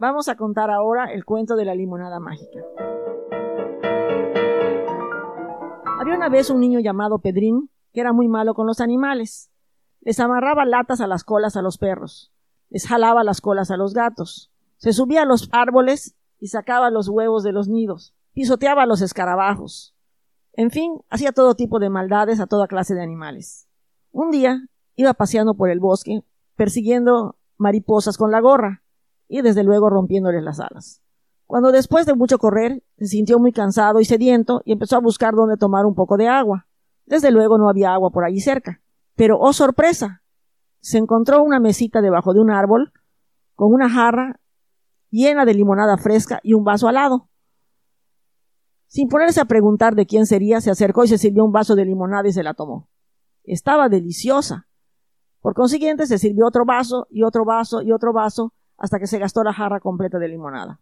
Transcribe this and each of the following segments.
Vamos a contar ahora el cuento de la limonada mágica. Había una vez un niño llamado Pedrín que era muy malo con los animales. Les amarraba latas a las colas a los perros, les jalaba las colas a los gatos, se subía a los árboles y sacaba los huevos de los nidos, pisoteaba los escarabajos. En fin, hacía todo tipo de maldades a toda clase de animales. Un día iba paseando por el bosque, persiguiendo mariposas con la gorra y desde luego rompiéndoles las alas. Cuando después de mucho correr se sintió muy cansado y sediento y empezó a buscar dónde tomar un poco de agua. Desde luego no había agua por allí cerca. Pero, oh sorpresa, se encontró una mesita debajo de un árbol con una jarra llena de limonada fresca y un vaso al lado. Sin ponerse a preguntar de quién sería, se acercó y se sirvió un vaso de limonada y se la tomó. Estaba deliciosa. Por consiguiente, se sirvió otro vaso y otro vaso y otro vaso hasta que se gastó la jarra completa de limonada.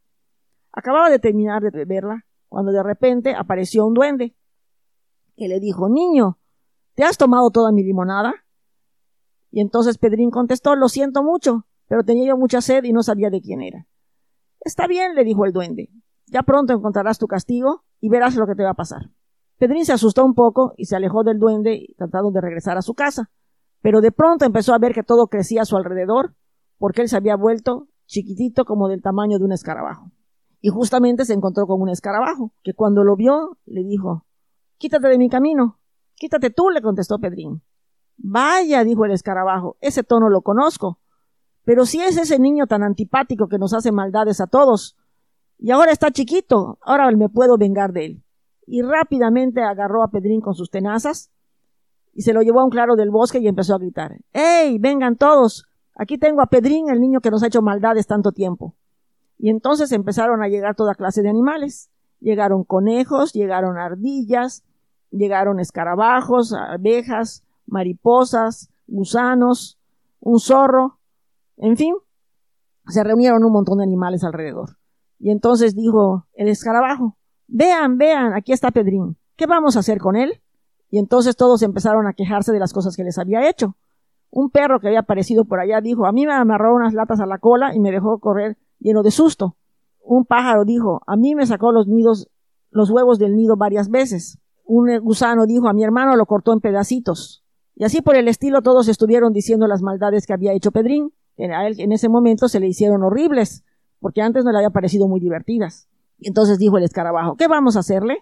Acababa de terminar de beberla cuando de repente apareció un duende que le dijo, Niño, ¿te has tomado toda mi limonada? Y entonces Pedrín contestó, Lo siento mucho, pero tenía yo mucha sed y no sabía de quién era. Está bien, le dijo el duende. Ya pronto encontrarás tu castigo y verás lo que te va a pasar. Pedrín se asustó un poco y se alejó del duende tratando de regresar a su casa. Pero de pronto empezó a ver que todo crecía a su alrededor, porque él se había vuelto chiquitito como del tamaño de un escarabajo. Y justamente se encontró con un escarabajo, que cuando lo vio le dijo Quítate de mi camino. Quítate tú, le contestó Pedrín. Vaya, dijo el escarabajo, ese tono lo conozco. Pero si es ese niño tan antipático que nos hace maldades a todos, y ahora está chiquito, ahora me puedo vengar de él. Y rápidamente agarró a Pedrín con sus tenazas y se lo llevó a un claro del bosque y empezó a gritar ¡Ey! vengan todos. Aquí tengo a Pedrín, el niño que nos ha hecho maldades tanto tiempo. Y entonces empezaron a llegar toda clase de animales. Llegaron conejos, llegaron ardillas, llegaron escarabajos, abejas, mariposas, gusanos, un zorro, en fin, se reunieron un montón de animales alrededor. Y entonces dijo el escarabajo, vean, vean, aquí está Pedrín, ¿qué vamos a hacer con él? Y entonces todos empezaron a quejarse de las cosas que les había hecho. Un perro que había aparecido por allá dijo, a mí me amarró unas latas a la cola y me dejó correr lleno de susto. Un pájaro dijo, a mí me sacó los nidos, los huevos del nido varias veces. Un gusano dijo, a mi hermano lo cortó en pedacitos. Y así por el estilo todos estuvieron diciendo las maldades que había hecho Pedrín. A él en ese momento se le hicieron horribles, porque antes no le había parecido muy divertidas. Y entonces dijo el escarabajo, ¿qué vamos a hacerle?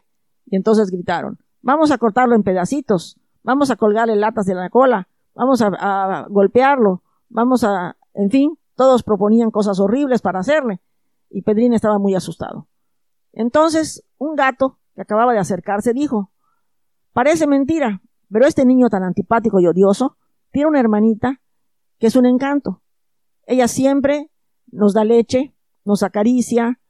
Y entonces gritaron, vamos a cortarlo en pedacitos, vamos a colgarle latas de la cola, vamos a, golpearlo, vamos a, en fin, todos proponían cosas horribles para hacerle, y Pedrín estaba muy asustado. Entonces, un gato que acababa de acercarse dijo, Parece mentira, pero este niño tan antipático y odioso tiene una hermanita que es un encanto. Ella siempre nos da leche, nos acaricia,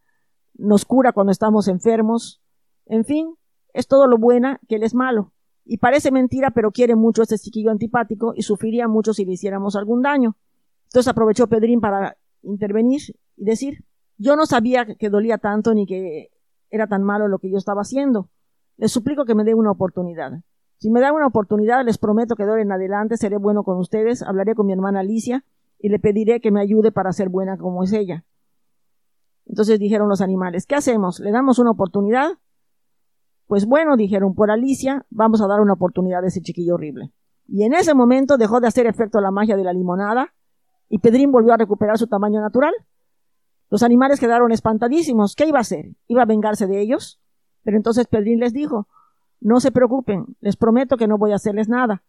nos cura cuando estamos enfermos, en fin, es todo lo buena que él es malo. Y parece mentira, pero quiere mucho a este chiquillo antipático y sufriría mucho si le hiciéramos algún daño. Entonces aprovechó Pedrín para intervenir y decir, yo no sabía que dolía tanto ni que era tan malo lo que yo estaba haciendo. Les suplico que me dé una oportunidad. Si me da una oportunidad, les prometo que de ahora en adelante seré bueno con ustedes, hablaré con mi hermana Alicia y le pediré que me ayude para ser buena como es ella. Entonces dijeron los animales, ¿qué hacemos? ¿Le damos una oportunidad? Pues bueno, dijeron, por Alicia vamos a dar una oportunidad a ese chiquillo horrible. Y en ese momento dejó de hacer efecto la magia de la limonada y Pedrín volvió a recuperar su tamaño natural. Los animales quedaron espantadísimos. ¿Qué iba a hacer? ¿Iba a vengarse de ellos? Pero entonces Pedrín les dijo, no se preocupen, les prometo que no voy a hacerles nada.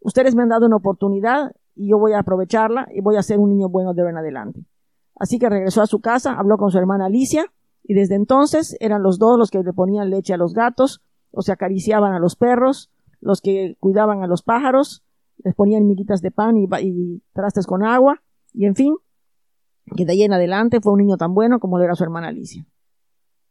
Ustedes me han dado una oportunidad y yo voy a aprovecharla y voy a ser un niño bueno de ahora en adelante. Así que regresó a su casa, habló con su hermana Alicia y desde entonces eran los dos los que le ponían leche a los gatos, o se acariciaban a los perros, los que cuidaban a los pájaros, les ponían miguitas de pan y, y trastes con agua, y en fin, que de ahí en adelante fue un niño tan bueno como lo era su hermana Alicia.